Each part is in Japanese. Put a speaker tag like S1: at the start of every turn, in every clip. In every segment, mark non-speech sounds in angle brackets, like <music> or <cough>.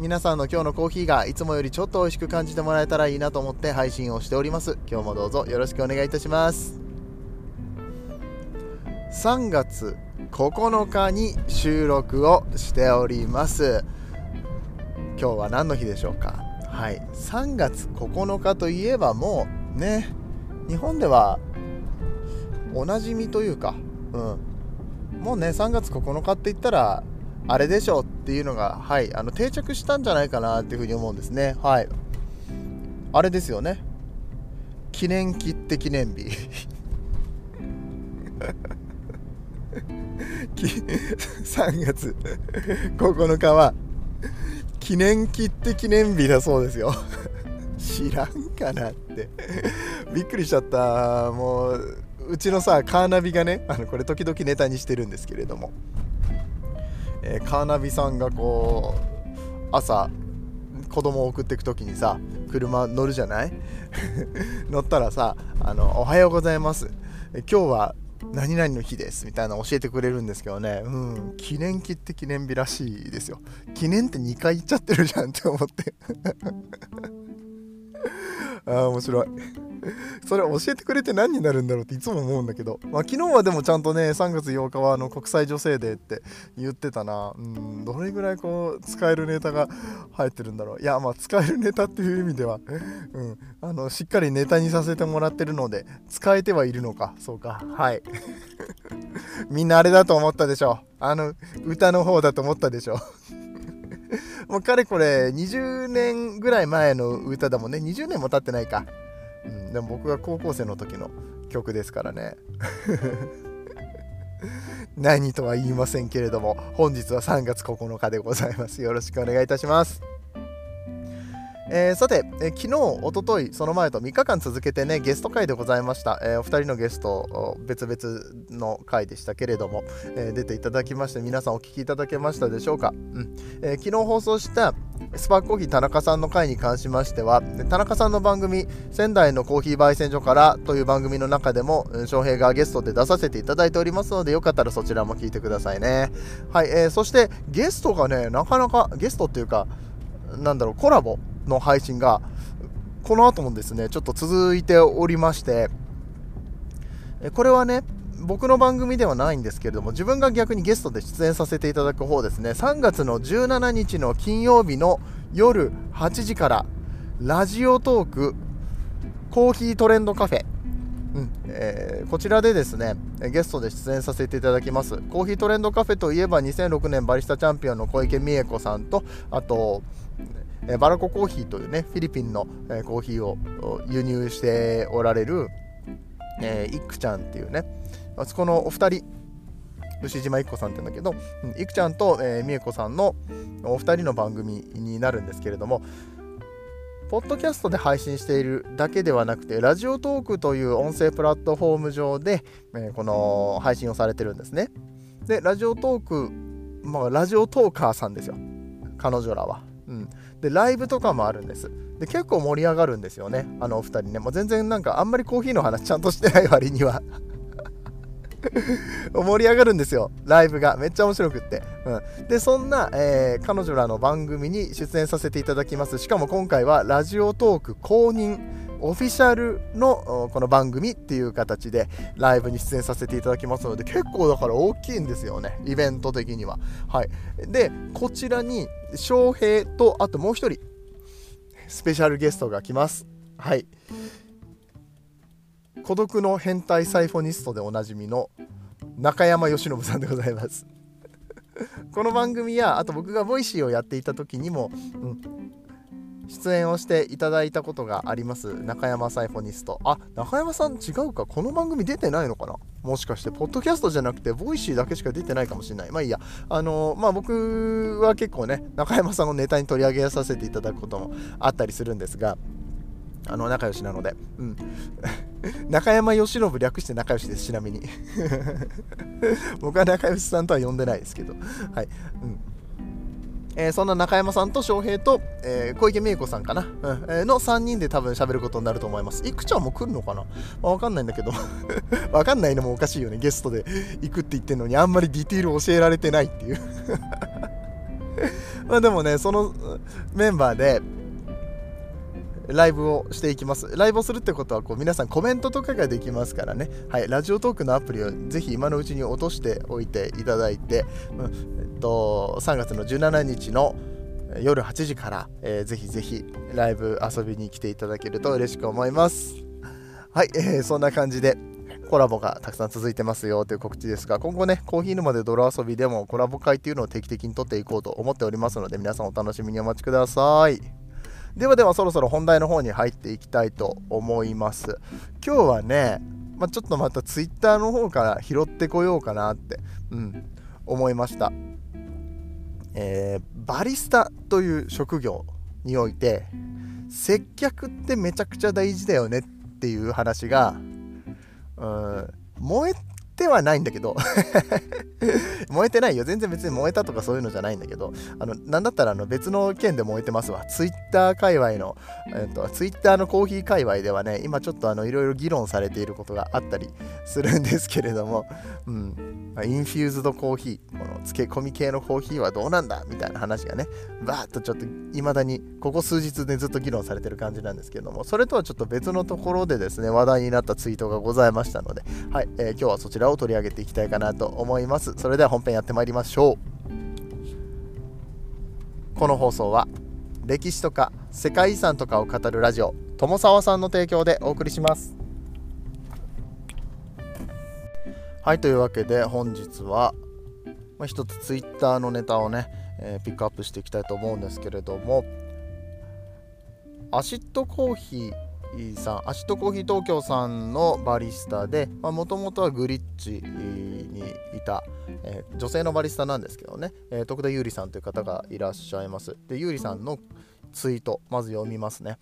S1: 皆さんの今日のコーヒーがいつもよりちょっと美味しく感じてもらえたらいいなと思って配信をしております。今日もどうぞよろしくお願いいたします。3月9日に収録をしております。今日は何の日でしょうか？はい。3月9日といえばもうね日本ではおなじみというかうん。もうね3月9日って言ったらあれでしょっていうのが、はい、あの定着したんじゃないかなっていうふうに思うんですね。はい。あれですよね。記念切手記念日。<laughs> 3月9日は記念切手記念日だそうですよ知らんかなってびっくりしちゃったもううちのさカーナビがねあのこれ時々ネタにしてるんですけれどもえー、カーナビさんがこう朝子供を送っていく時にさ車乗るじゃない？<laughs> 乗ったらさあの「おはようございます。今日は何々の日です」みたいなの教えてくれるんですけどね。うん記念切って記念日らしいですよ。記念って2回言っちゃってるじゃんって思って。<laughs> ああ面白い。<laughs> それ教えてくれて何になるんだろうっていつも思うんだけど、まあ、昨日はでもちゃんとね3月8日はあの国際女性デーって言ってたな。うんどれぐらいこう使えるネタが入ってるんだろう。いやまあ使えるネタっていう意味では、<laughs> うん、あのしっかりネタにさせてもらってるので使えてはいるのか。そうか。はい。<laughs> みんなあれだと思ったでしょあの歌の方だと思ったでしょもうかれこれ20年ぐらい前の歌だもんね。20年も経ってないか。うん、でも僕が高校生の時の曲ですからね。<laughs> 何とは言いませんけれども本日は3月9日でございます。よろしくお願いいたします。えー、さて、えー、昨日、おととい、その前と3日間続けてね、ゲスト会でございました。えー、お二人のゲスト、別々の回でしたけれども、え出ていただきまして、皆さんお聞きいただけましたでしょうか？うん。え昨日放送したスパークコーヒー田中さんの回に関しましては、田中さんの番組、仙台のコーヒー焙煎所からという番組の中でも、翔平がゲストで出させていただいておりますので、よかったらそちらも聞いてくださいね。はい、えそしてゲストがね、なかなか、ゲストっていうか、なんだろう、コラボの配信がこの後もですねちょっと続いておりましてこれはね僕の番組ではないんですけれども自分が逆にゲストで出演させていただく方ですね。3月の17日の金曜日の夜8時からラジオトークコーヒートレンドカフェ。うんえー、こちらでですねゲストで出演させていただきます。コーヒートレンドカフェといえば2006年バリスタチャンピオンの小池美恵子さんとあとバラココーヒーというねフィリピンの、コーヒーを輸入しておられる、えー、イックちゃんっていうねあそこのお二人牛島一子さんって言うんだけど、いくちゃんと、えー、美恵子さんのお二人の番組になるんですけれどもポッドキャストで配信しているだけではなくてラジオトークという音声プラットフォーム上で、えー、この配信をされてるんですね。でラジオトークまあラジオトーカーさんですよ。彼女らは、うん、でライブとかもあるんです。で結構盛り上がるんですよね。あのお二人ね。もう全然なんかあんまりコーヒーの話ちゃんとしてない割には。<laughs> 盛り上がるんですよ。ライブが。めっちゃ面白くって、うん、でそんな、えー、彼女らの番組に出演させていただきます。しかも今回はラジオトーク公認オフィシャルのこの番組っていう形でライブに出演させていただきますので結構だから大きいんですよね。イベント的には。はい。でこちらに翔平とあともう一人スペシャルゲストが来ます。はい。孤独の変態サイフォニストでおなじみの中山由伸さんでございます。<laughs> この番組やあと僕がボイシーをやっていた時にも、うん、出演をしていただいたことがあります。中山サイフォニスト。あ中山さん違うか。この番組出てないのかな？もしかしてポッドキャストじゃなくてボイシーだけしか出てないかもしれない。まあいいや。あのー、まあ僕は結構ね中山さんのネタに取り上げさせていただくこともあったりするんですがあの仲良しなので。うん。<laughs> 中山由伸略して仲良しですちなみに。<laughs> 僕は仲良しさんとは呼んでないですけど。はい、うん。えー、そんな中山さんと翔平と、えー、小池美恵子さんかな、うん。えー、の3人で多分喋ることになると思います。いくちゃんも来るのかな、まあ、わかんないんだけど。<laughs> わかんないのもおかしいよね。ゲストで行くって言ってんのにあんまりディティール教えられてないっていう。まあでもね、そのメンバーで、ライブをしていきます。ライブをするってことはこう皆さんコメントとかができますからね。はい、ラジオトークのアプリをぜひ今のうちに落としておいていただいて、うんえっと、3月の17日の夜8時から、えー、ぜひぜひライブ遊びに来ていただけると嬉しく思います。はい、えー、そんな感じでコラボがたくさん続いてますよという告知ですが、今後ね、コーヒー沼で泥遊びでもコラボ会っていうのを定期的に撮っていこうと思っておりますので、皆さんお楽しみにお待ちください。ではではそろそろ本題の方に入っていきたいと思います。今日はね、まあ、ちょっとまた Twitter の方から拾ってこようかなって、うん、思いました、えー、バリスタという職業において接客ってめちゃくちゃ大事だよねっていう話がうん燃えてはないんだけど。<laughs> 燃えてないよ。全然別に燃えたとかそういうのじゃないんだけど。あのなんだったらあの別の件で燃えてますわ。ツイッター界隈の、えっと、ツイッターのコーヒー界隈ではね今ちょっとあのいろいろ議論されていることがあったりするんですけれども、うん、インフューズドコーヒーこの漬け込み系のコーヒーはどうなんだみたいな話がねバーッとちょっといまだにここ数日でずっと議論されてる感じなんですけどもそれとはちょっと別のところでですね話題になったツイートがございましたのではい、えー、今日はそちらを取り上げていきたいかなと思います。それでは本編やってまいりましょう。この放送は歴史とか世界遺産とかを語るラジオ友沢さんの提供でお送りします。はいというわけで本日は、まあ、一つツイッターのネタをね、えー、ピックアップしていきたいと思うんですけれどもアシッドコーヒーさんアシットコーヒー東京さんのバリスタでもともとはグリッチにいた、えー、女性のバリスタなんですけどね、えー、徳田優里さんという方がいらっしゃいます。で優里さんのツイートまず読みますね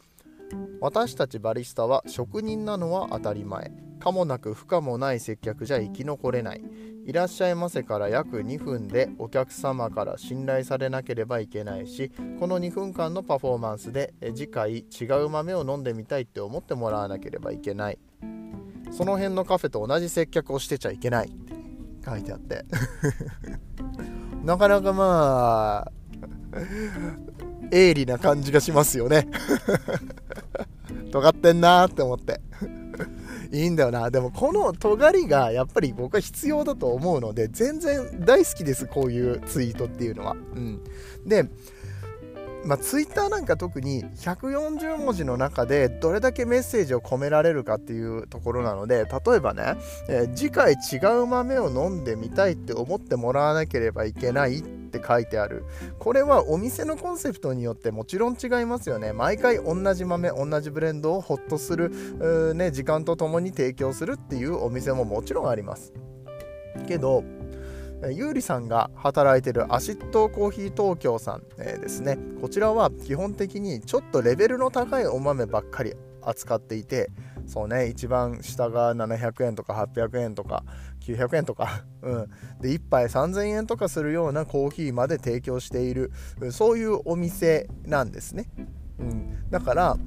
S1: 私たちバリスタは職人なのは当たり前。かもなく不可もない接客じゃ生き残れない。いらっしゃいませから約2分でお客様から信頼されなければいけないしこの2分間のパフォーマンスで次回違う豆を飲んでみたいって思ってもらわなければいけない。その辺のカフェと同じ接客をしてちゃいけない。って書いてあって。<laughs> なかなかまあ鋭利な感じがしますよね。<laughs> 尖ってんなーって思って。いいんだよなでもこの尖りがやっぱり僕は必要だと思うので全然大好きですこういうツイートっていうのは。うん、でまあ、ツイッターなんか特に140文字の中でどれだけメッセージを込められるかっていうところなので例えばね、えー、次回違う豆を飲んでみたいって思ってもらわなければいけないってって書いてある。これはお店のコンセプトによってもちろん違いますよね。毎回同じ豆同じブレンドをホッとする、ね、時間とともに提供するっていうお店ももちろんあります。けどゆうりさんが働いてるアシットコーヒー東京さん、えー、ですね。こちらは基本的にちょっとレベルの高いお豆ばっかり扱っていてそうね一番下が700円とか800円とか900円とか、<laughs> うん、で1杯3000円とかするようなコーヒーまで提供している。そういうお店なんですね、うん、だから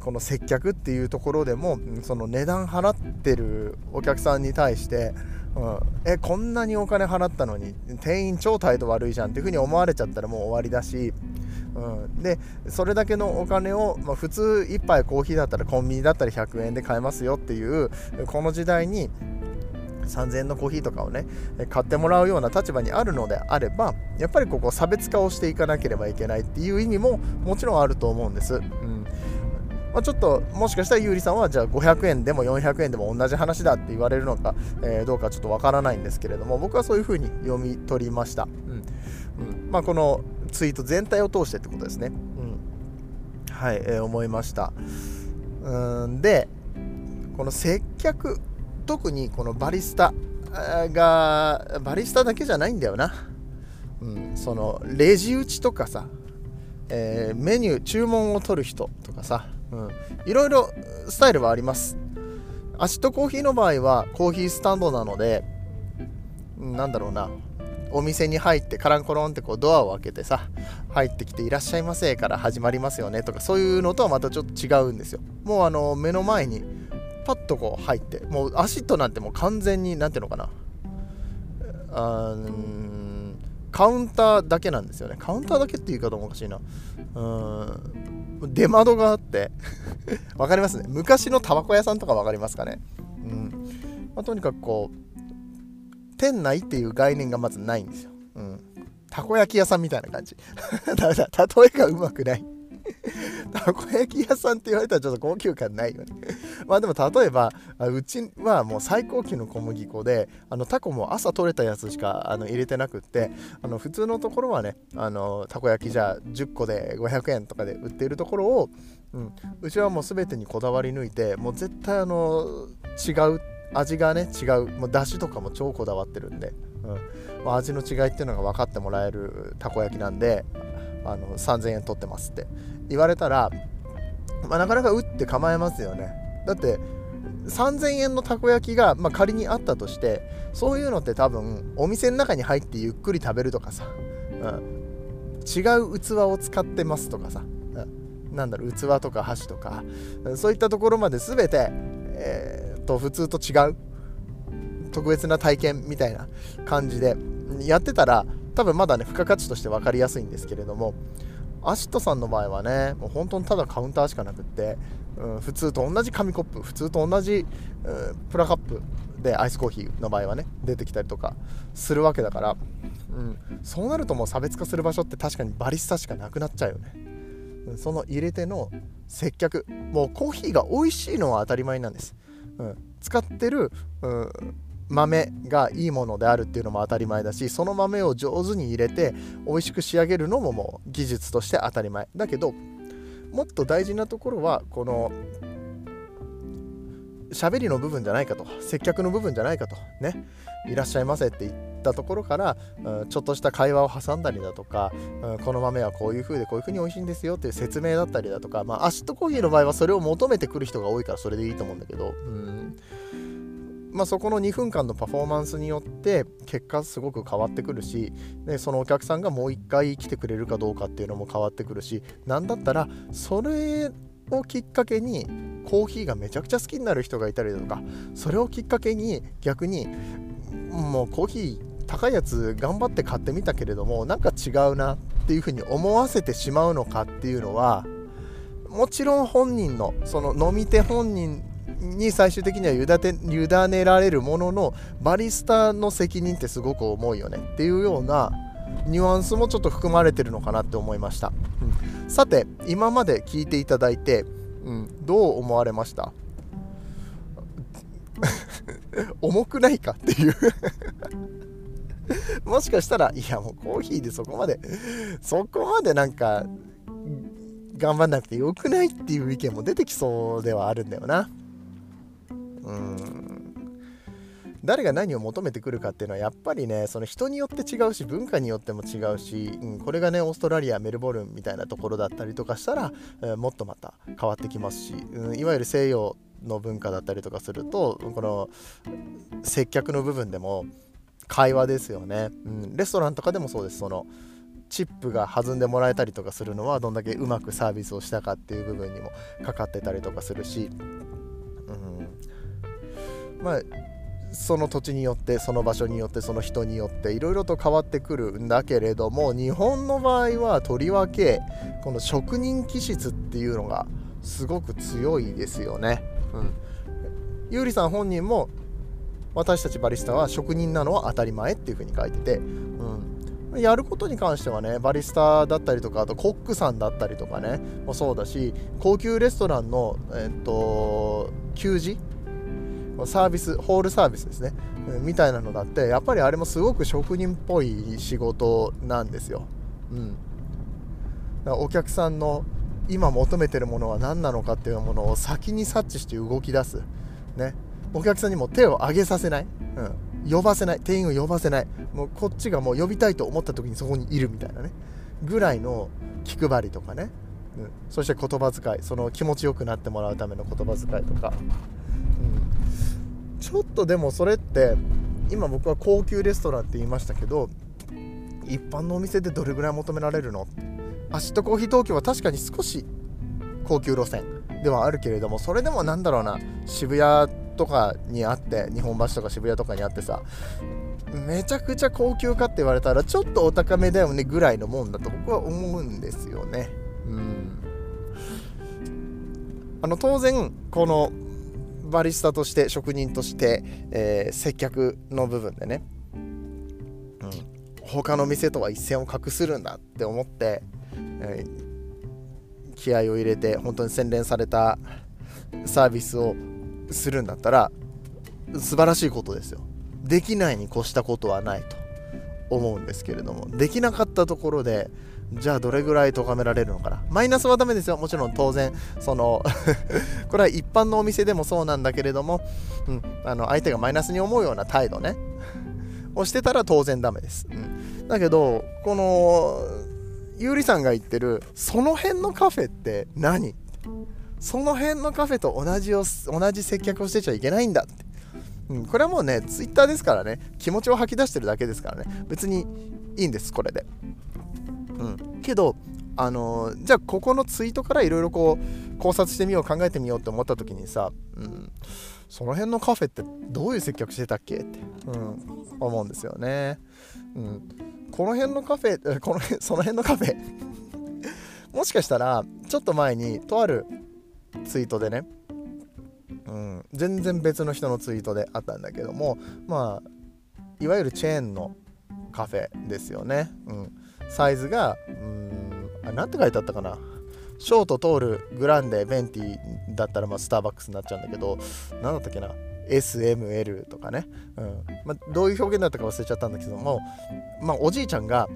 S1: この接客っていうところでもその値段払ってるお客さんに対してうん、えこんなにお金払ったのに店員超態度悪いじゃんっていう風に思われちゃったらもう終わりだし、うん、でそれだけのお金を、まあ、普通1杯コーヒーだったらコンビニだったら100円で買えますよっていうこの時代に3000円のコーヒーとかをね買ってもらうような立場にあるのであればやっぱりここ差別化をしていかなければいけないっていう意味ももちろんあると思うんです。うん。まあ、ちょっともしかしたらゆうりさんはじゃあ500円でも400円でも同じ話だって言われるのか、えー、どうかちょっとわからないんですけれども僕はそういうふうに読み取りました、うん。うん。まあ、このツイート全体を通してってことですね、うん、はい、えー、思いました。うん。でこの接客特にこのバリスタがバリスタだけじゃないんだよな、うん、そのレジ打ちとかさ、えー、メニュー注文を取る人とかさうん、いろいろスタイルはあります。アシットコーヒーの場合はコーヒースタンドなのでなんだろうな。お店に入ってカランコロンってこうドアを開けてさ入ってきていらっしゃいませから始まりますよねとかそういうのとはまたちょっと違うんですよ。もうあの目の前にパッとこう入ってもうアシットなんてもう完全に何ていうのかなあカウンターだけなんですよねカウンターだけって言い方もおかしいなうん出窓があって <laughs> 分かりますね昔のタバコ屋さんとか分かりますかねうんまあ、とにかくこう店内っていう概念がまずないんですよ。うん。たこ焼き屋さんみたいな感じ。<laughs> だめだ、例えがうまくない。<laughs> たこ焼き屋さんって言われたらちょっと高級感ないよね。<laughs> まあでも例えば、うちはもう最高級の小麦粉で、あのタコも朝取れたやつしかあの入れてなくって、あの普通のところはね、あのたこ焼きじゃ10個で500円とかで売っているところを、うん、うちはもう全てにこだわり抜いて、もう絶対あの違う味がね違うもう出汁とかも超こだわってるんで、うん、味の違いっていうのが分かってもらえるたこ焼きなんであの3000円取ってますって言われたら、まあ、なかなか打って構えますよね。だって3000円のたこ焼きが、まあ、仮にあったとしてそういうのって多分お店の中に入ってゆっくり食べるとかさ、うん、違う器を使ってますとかさ、うん、なんだろう器とか箸とかそういったところまで全て、えーと普通と違う特別な体験みたいな感じでやってたら多分まだね付加価値として分かりやすいんですけれどもアシットさんの場合はねもう本当にただカウンターしかなくって、うん、普通と同じ紙コップ普通と同じ、うん、プラカップでアイスコーヒーの場合はね出てきたりとかするわけだから、うん、そうなるともう差別化する場所って確かにバリスタしかなくなっちゃうよね、うん、その入れての接客。もうコーヒーが美味しいのは当たり前なんです。うん、使ってる、うん、豆がいいものであるっていうのも当たり前だしその豆を上手に入れて美味しく仕上げるのももう技術として当たり前。だけどもっと大事なところはこの喋りの部分じゃないかと接客の部分じゃないかとね。いらっしゃいませって言ったところから、うん、ちょっとした会話を挟んだりだとか、うん、この豆はこういう風でこういう風に美味しいんですよっていう説明だったりだとか、まあ、アシットコーヒーの場合はそれを求めてくる人が多いからそれでいいと思うんだけど、うん。まあ、そこの2分間のパフォーマンスによって結果すごく変わってくるしでそのお客さんがもう1回来てくれるかどうかっていうのも変わってくるし何だったらそれをきっかけにコーヒーがめちゃくちゃ好きになる人がいたりだとかそれをきっかけに逆にもうコーヒー高いやつ頑張って買ってみたけれどもなんか違うなっていうふうに思わせてしまうのかっていうのはもちろん本人のその飲み手本人に最終的には委ねられるもののバリスタの責任ってすごく重いよね。っていうようなニュアンスもちょっと含まれてるのかなって思いました、うん、さて今まで聞いていただいて、うん、どう思われました？<laughs> 重くないかっていう。<laughs> もしかしたらいやもうコーヒーでそこまでそこまでなんか頑張んなくてよくないっていう意見も出てきそうではあるんだよな。うん。誰が何を求めてくるかっていうのはやっぱりねその人によって違うし文化によっても違うし、うん、これがねオーストラリアメルボルンみたいなところだったりとかしたら、えー、もっとまた変わってきますし、うん、いわゆる西洋の文化だったりとかするとこの接客の部分でも会話ですよね、うん、レストランとかでもそうです。そのチップが弾んでもらえたりとかするのはどんだけうまくサービスをしたかっていう部分にもかかってたりとかするし、まあその土地によってその場所によってその人によっていろいろと変わってくるんだけれども日本の場合はとりわけこの職人気質っていうのがすごく強いですよね。うん、ゆうりさん本人も私たちバリスタは職人なのは当たり前っていうふうに書いてて、うん、やることに関してはねバリスタだったりとかあとコックさんだったりとかねもそうだし高級レストランの、えっと給仕サービスホールサービスですね。みたいなのだってやっぱりあれもすごく職人っぽい仕事なんですよ、うん、お客さんの今求めてるものは何なのかっていうものを先に察知して動き出す、ね、お客さんにも手を挙げさせない、うん、呼ばせない。店員を呼ばせない。もうこっちがもう呼びたいと思った時にそこにいるみたいなね。ぐらいの気配りとかね、うん、そして言葉遣い。その気持ちよくなってもらうための言葉遣いとか、ちょっとでもそれって今僕は高級レストランって言いましたけど一般のお店でどれぐらい求められるの？アシットコーヒー東京は確かに少し高級路線ではあるけれどもそれでもなんだろうな渋谷とかにあって日本橋とか渋谷とかにあってさめちゃくちゃ高級かって言われたらちょっとお高めだよねぐらいのもんだと僕は思うんですよね。うんあの当然このバリスタとして職人として、えー、接客の部分でね、うん、他の店とは一線を画するんだって思って、えー、気合を入れて本当に洗練されたサービスをするんだったら素晴らしいことですよ。できないに越したことはないと。思うんですけれどもできなかったところでじゃあどれぐらい咎められるのかな。マイナスはダメですよ。もちろん当然その <laughs> これは一般のお店でもそうなんだけれども、うん、あの相手がマイナスに思うような態度ねをしてたら当然ダメです、うん、だけどこのゆうりさんが言ってるその辺のカフェって何？その辺のカフェと同じを同じ接客をしてちゃいけないんだって、うん、これはもうねツイッターですからね。気持ちを吐き出してるだけですからね。別にいいんですこれで。うん。けどあのー、じゃあここのツイートからいろいろこう考察してみよう考えてみようって思った時にさ、うん、その辺のカフェってどういう接客してたっけ？って、うん、思うんですよね、うん、この辺のカフェこの辺 <laughs> その辺のカフェ。<laughs> もしかしたらちょっと前にとあるツイートでね、全然別の人のツイートであったんだけどもまあいわゆるチェーンのカフェですよね、うん、サイズがうんあ何て書いてあったかな。ショートトールグランデベンティだったらまあスターバックスになっちゃうんだけど何だったっけな。SML とかね、うん。まあ、どういう表現だったか忘れちゃったんだけども、まあ、おじいちゃんが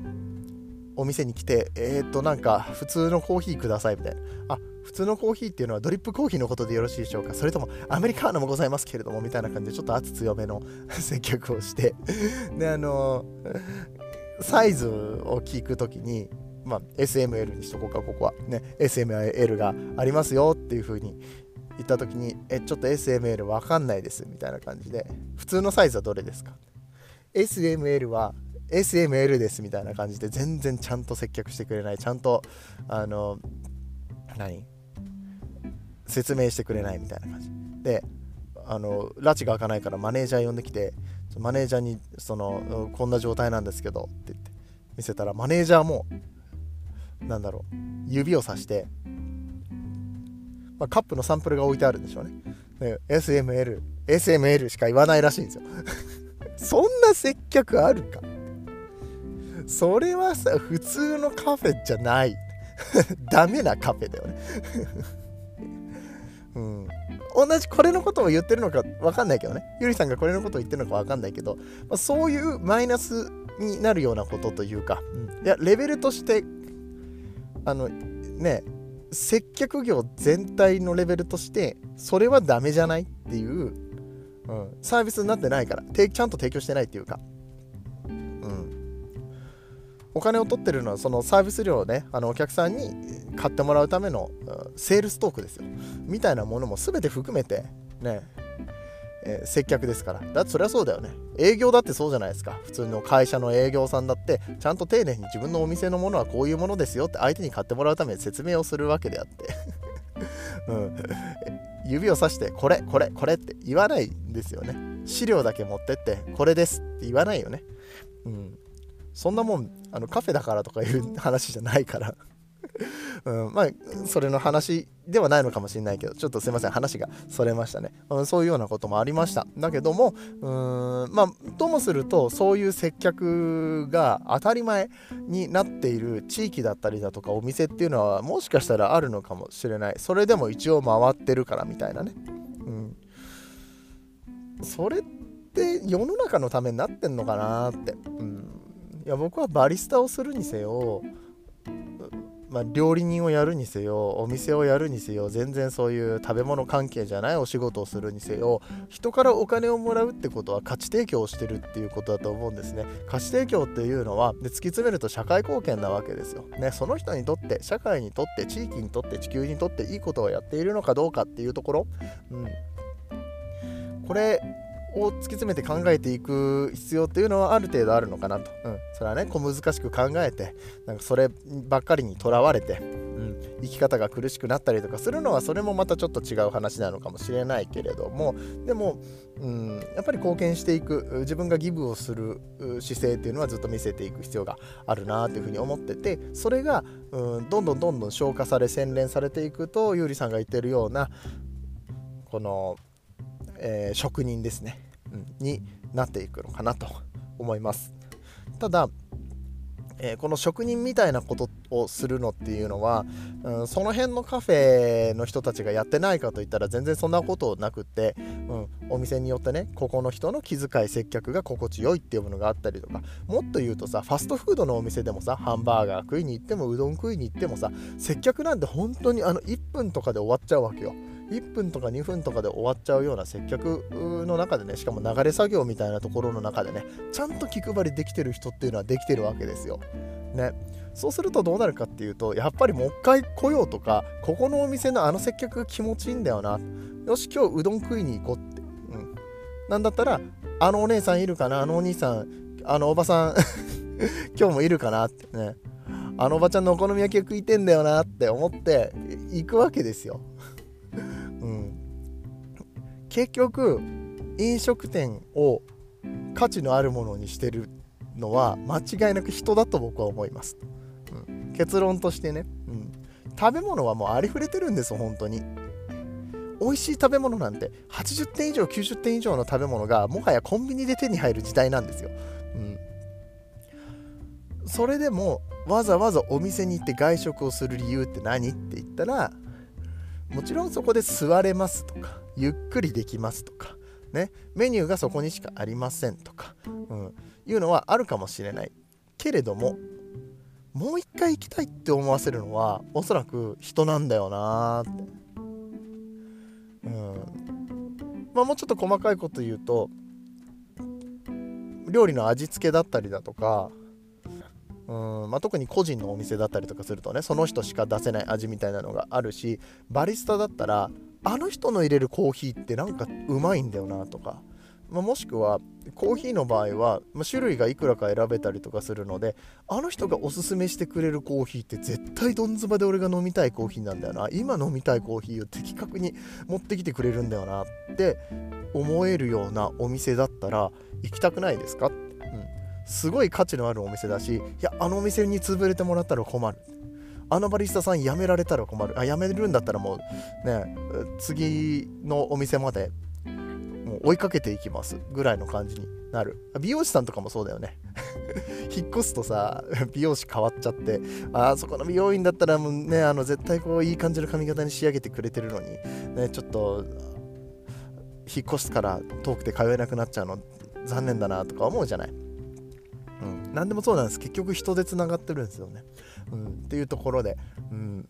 S1: お店に来てえっ、となんか普通のコーヒーくださいみたいな。あ普通のコーヒーっていうのはドリップコーヒーのことでよろしいでしょうか？それともアメリカーノもございますけれどもみたいな感じでちょっと圧強めの <laughs> 接客をして。であのサイズを聞くときにまあ、SML にしとこうかここは。ね SML がありますよっていう風に言った時にえちょっと SML わかんないですみたいな感じで。普通のサイズはどれですか？SML は SML ですみたいな感じで全然ちゃんと接客してくれない。ちゃんとあの何？説明してくれないみたいな感じ。であの拉致が開かないからマネージャー呼んできてマネージャーにそのこんな状態なんですけどって言って見せたらマネージャーもなんだろう指をさして、まあ、カップのサンプルが置いてあるんでしょうね。ね SML SML しか言わないらしいんですよ。<laughs> そんな接客あるか？それはさ普通のカフェじゃない。<laughs> ダメなカフェだよね。<laughs> うん。同じこれのことを言ってるのか分かんないけどね。ゆりさんがこれのことを言ってるのか分かんないけど、まあ、そういうマイナスになるようなことというか、うん、いやレベルとしてあのね接客業全体のレベルとしてそれはダメじゃないっていう、うん、サービスになってないからちゃんと提供してないっていうか、お金を取ってるのはそのサービス料をねあのお客さんに買ってもらうための、セールストークですよ。みたいなものも全て含めてねえー、接客ですから。だってそりゃそうだよね。営業だってそうじゃないですか。普通の会社の営業さんだってちゃんと丁寧に自分のお店のものはこういうものですよって相手に買ってもらうために説明をするわけであって。<laughs> うん、指をさしてこれこれこれって言わないんですよね。資料だけ持ってってこれですって言わないよね。うん。そんなもんあのカフェだからとかいう話じゃないから。<laughs> うん、まあそれの話ではないのかもしれないけどちょっとすいません。話がそれましたね、うん、そういうようなこともありました。だけどもうんまあともするとそういう接客が当たり前になっている地域だったりだとかお店っていうのはもしかしたらあるのかもしれない。それでも一応回ってるからみたいなね、うん、それって世の中のためになってんのかなって、うん、いや僕はバリスタをするにせよまあ、料理人をやるにせよお店をやるにせよ全然そういう食べ物関係じゃないお仕事をするにせよ人からお金をもらうってことは価値提供をしてるっていうことだと思うんですね。価値提供っていうのはで突き詰めると社会貢献なわけですよ、ね、その人にとって社会にとって地域にとって地球にとっていいことをやっているのかどうかっていうところ、うん、これを突き詰めて考えていく必要っていうのはある程度あるのかなと、うん、それはね小難しく考えてなんかそればっかりにとらわれて、うん、生き方が苦しくなったりとかするのはそれもまたちょっと違う話なのかもしれないけれどもでも、うん、やっぱり貢献していく自分がギブをする姿勢っていうのはずっと見せていく必要があるなというふうに思っててそれが、うん、どんどんどんどん消化され洗練されていくとゆうりさんが言ってるようなこのえー、職人ですね、うん、になっていくのかなと思います。ただ、えー、この職人みたいなことをするのっていうのは、うん、その辺のカフェの人たちがやってないかといったら全然そんなことなくって、うん、お店によってねここの人の気遣い接客が心地よいっていうものがあったりとかもっと言うとさファストフードのお店でもさハンバーガー食いに行ってもうどん食いに行ってもさ接客なんて本当にあの1分とかで終わっちゃうわけよ。1分とか2分とかで終わっちゃうような接客の中でねしかも流れ作業みたいなところの中でねちゃんと気配りできてる人っていうのはできてるわけですよ。ね、そうするとどうなるかっていうとやっぱりもう一回来ようとかここのお店のあの接客が気持ちいいんだよな。よし今日うどん食いに行こうって、うん、なんだったらあのお姉さんいるかな？あのお兄さんあのおばさん <laughs> 今日もいるかなって。ね。あのおばちゃんのお好み焼き食いてんだよなって思って行くわけですよ。結局飲食店を価値のあるものにしてるのは間違いなく人だと僕は思います、うん、結論としてね、うん、食べ物はもうありふれてるんです本当に。美味しい食べ物なんて80点以上90点以上の食べ物がもはやコンビニで手に入る時代なんですよ、うん、それでもわざわざお店に行って外食をする理由って何？って言ったらもちろんそこで座れますとかゆっくりできますとか、ね、メニューがそこにしかありませんとか、うん、いうのはあるかもしれない。けれどももう一回行きたいって思わせるのはおそらく人なんだよなって、うん。まあ、もうちょっと細かいこと言うと料理の味付けだったりだとかうんまあ、特に個人のお店だったりとかするとねその人しか出せない味みたいなのがあるしバリスタだったらあの人の入れるコーヒーってなんかうまいんだよなとか、まあ、もしくはコーヒーの場合は、まあ、種類がいくらか選べたりとかするのであの人がおすすめしてくれるコーヒーって絶対どんずばで俺が飲みたいコーヒーなんだよな。今飲みたいコーヒーを的確に持ってきてくれるんだよなって思えるようなお店だったら行きたくないですか、うん、すごい価値のあるお店だしいやあのお店に潰れてもらったら困る。あのバリスタさん辞められたら困る。あ辞めるんだったらもうね次のお店までもう追いかけていきますぐらいの感じになる。美容師さんとかもそうだよね。<laughs> 引っ越すとさ美容師変わっちゃってあそこの美容院だったらもうねあの絶対こういい感じの髪型に仕上げてくれてるのにねちょっと引っ越すから遠くて通えなくなっちゃうの残念だなとか思うじゃない、うん、何でもそうなんです。結局人でつながってるんですよね。うん、っていうところで、うん、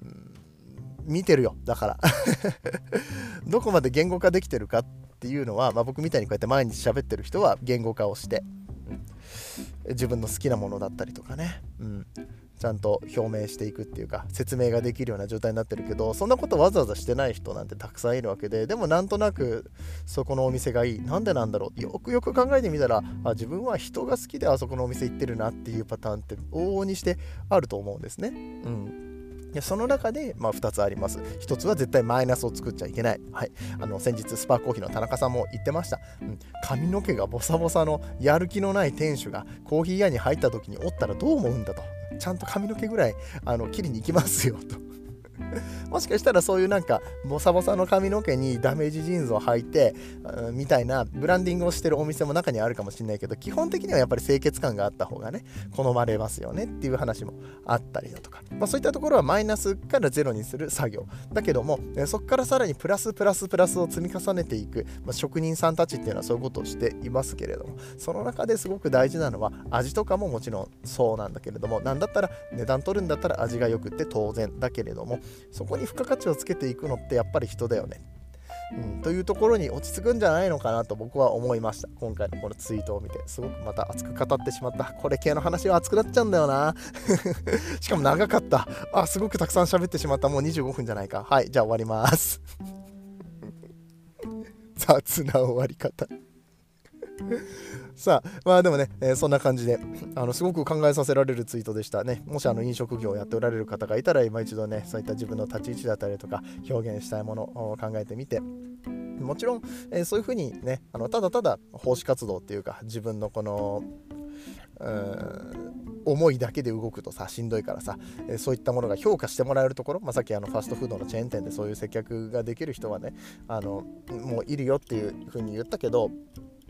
S1: 見てるよだから。<laughs> どこまで言語化できてるかっていうのは、まあ、僕みたいにこうやって毎日喋ってる人は言語化をして、うん、自分の好きなものだったりとかね、うん、ちゃんと表明していくっていうか説明ができるような状態になってるけどそんなことわざわざしてない人なんてたくさんいるわけででもなんとなくそこのお店がいい。なんでなんだろう。よくよく考えてみたらあ自分は人が好きであそこのお店行ってるなっていうパターンって往々にしてあると思うんですね。うん。でその中で、まあ、2つあります。1つは絶対マイナスを作っちゃいけない。はい。あの、先日、スパーコーヒーの田中さんも言ってました。うん。髪の毛がボサボサのやる気のない店主がコーヒー屋に入った時におったらどう思うんだと。ちゃんと髪の毛ぐらいあの切りに行きますよと。<laughs> もしかしたらそういうなんかボサボサの髪の毛にダメージジーンズを履いて、うん、みたいなブランディングをしてるお店も中にあるかもしれないけど基本的にはやっぱり清潔感があった方がね好まれますよねっていう話もあったりだとか、まあ、そういったところはマイナスからゼロにする作業。だけどもそこからさらにプラスプラスプラスを積み重ねていく、まあ、職人さんたちっていうのはそういうことをしていますけれども。その中ですごく大事なのは味とかももちろんそうなんだけれどもなんだったら値段取るんだったら味が良くって当然だけれどもそこに付加価値をつけていくのってやっぱり人だよね。うん、というところに落ち着くんじゃないのかなと僕は思いました。今回のこのツイートを見て。すごくまた熱く語ってしまった。これ系の話は熱くなっちゃうんだよな。<laughs> しかも長かった。あすごくたくさん喋ってしまった。もう25分じゃないか。はいじゃあ終わります。<laughs> 雑な終わり方。<laughs> さあまあでもね、えー、そんな感じであのすごく考えさせられるツイートでしたね。もしあの飲食業をやっておられる方がいたら今一度ねそういった自分の立ち位置だったりとか表現したいものを考えてみて。もちろん、えー、そういうふうにねあのただただ奉仕活動っていうか自分のこの思いだけで動くとさしんどいからさ、えー、そういったものが評価してもらえるところ、まあ、さっきあのファストフードのチェーン店でそういう接客ができる人はねあのもういるよっていうふうに言ったけど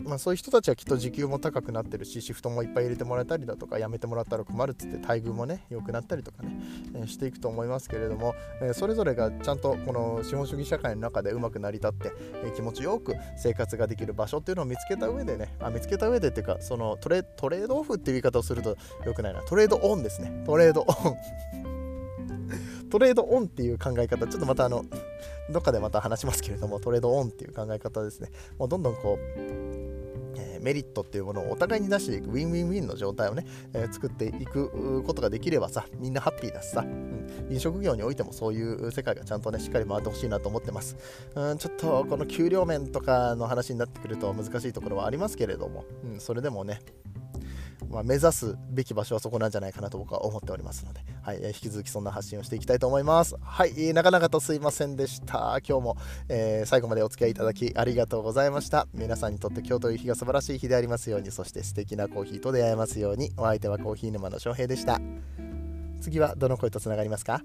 S1: まあ、そういう人たちはきっと時給も高くなってるしシフトもいっぱい入れてもらえたりだとか辞めてもらったら困るっつって待遇もね良くなったりとかね、え、していくと思いますけれども、え、それぞれがちゃんとこの資本主義社会の中でうまく成り立って、え、気持ちよく生活ができる場所っていうのを見つけた上でねあ見つけた上でっていうかそのトレトレードオフっていう言い方をすると良くないな。トレードオンですね。トレードオン。<laughs> トレードオンっていう考え方。ちょっとまたあのどっかでまた話しますけれどもトレードオンっていう考え方ですね。もうどんどんこうメリットっていうものをお互いに出していくウィンウィンウィンの状態をね、えー、作っていくことができればさみんなハッピーだしさ、うん、飲食業においてもそういう世界がちゃんとねしっかり回ってほしいなと思ってます。うんちょっとこの給料面とかの話になってくると難しいところはありますけれども、うん、それでもねまあ、目指すべき場所はそこなんじゃないかなと僕は思っておりますので、はい、引き続きそんな発信をしていきたいと思います。はい、なかなかとすいませんでした。今日も、えー、最後までお付き合いいただきありがとうございました。皆さんにとって今日という日が素晴らしい日でありますように、そして素敵なコーヒーと出会えますように、お相手はコーヒー沼の翔平でした。次はどの声とつながりますか？